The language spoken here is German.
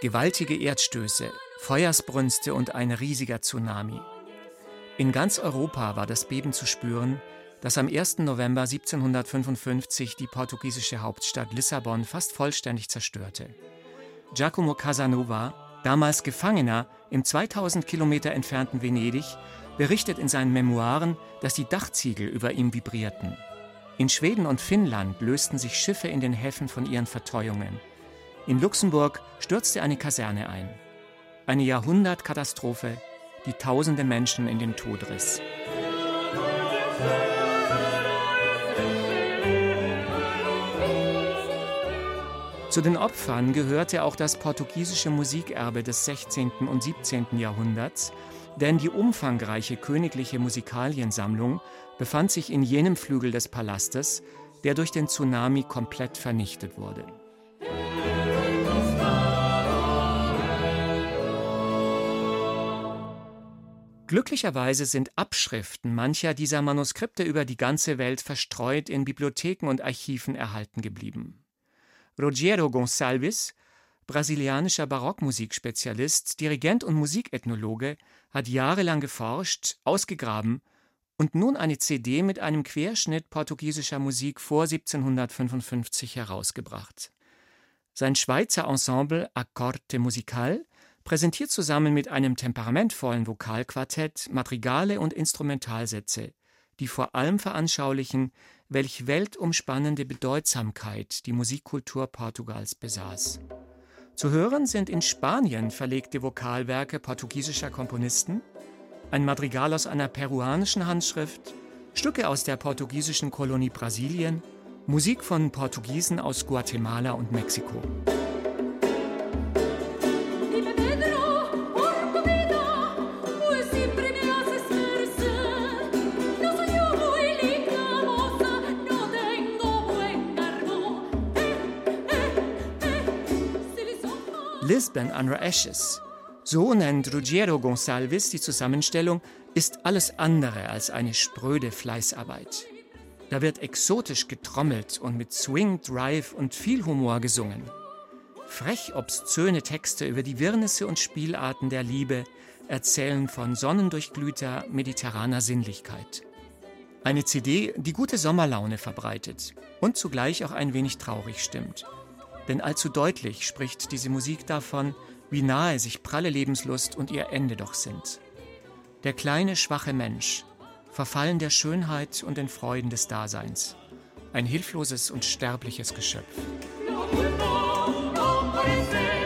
Gewaltige Erdstöße, Feuersbrünste und ein riesiger Tsunami. In ganz Europa war das Beben zu spüren, das am 1. November 1755 die portugiesische Hauptstadt Lissabon fast vollständig zerstörte. Giacomo Casanova, damals Gefangener im 2000 Kilometer entfernten Venedig, berichtet in seinen Memoiren, dass die Dachziegel über ihm vibrierten. In Schweden und Finnland lösten sich Schiffe in den Häfen von ihren Verteuungen. In Luxemburg stürzte eine Kaserne ein. Eine Jahrhundertkatastrophe, die tausende Menschen in den Tod riss. Zu den Opfern gehörte auch das portugiesische Musikerbe des 16. und 17. Jahrhunderts, denn die umfangreiche königliche Musikaliensammlung befand sich in jenem Flügel des Palastes, der durch den Tsunami komplett vernichtet wurde. Glücklicherweise sind Abschriften mancher dieser Manuskripte über die ganze Welt verstreut in Bibliotheken und Archiven erhalten geblieben. Rogério Gonçalves, brasilianischer Barockmusikspezialist, Dirigent und Musikethnologe, hat jahrelang geforscht, ausgegraben und nun eine CD mit einem Querschnitt portugiesischer Musik vor 1755 herausgebracht. Sein Schweizer Ensemble Accorte Musical präsentiert zusammen mit einem temperamentvollen Vokalquartett Madrigale und Instrumentalsätze, die vor allem veranschaulichen, welch weltumspannende Bedeutsamkeit die Musikkultur Portugals besaß. Zu hören sind in Spanien verlegte Vokalwerke portugiesischer Komponisten, ein Madrigal aus einer peruanischen Handschrift, Stücke aus der portugiesischen Kolonie Brasilien, Musik von Portugiesen aus Guatemala und Mexiko. Lisbon under Ashes. So nennt Ruggiero Gonçalves die Zusammenstellung, ist alles andere als eine spröde Fleißarbeit. Da wird exotisch getrommelt und mit Swing, Drive und viel Humor gesungen. Frech obszöne Texte über die Wirrnisse und Spielarten der Liebe erzählen von sonnendurchglühter mediterraner Sinnlichkeit. Eine CD, die gute Sommerlaune verbreitet und zugleich auch ein wenig traurig stimmt. Denn allzu deutlich spricht diese Musik davon, wie nahe sich pralle Lebenslust und ihr Ende doch sind. Der kleine, schwache Mensch, verfallen der Schönheit und den Freuden des Daseins, ein hilfloses und sterbliches Geschöpf. No, no, no,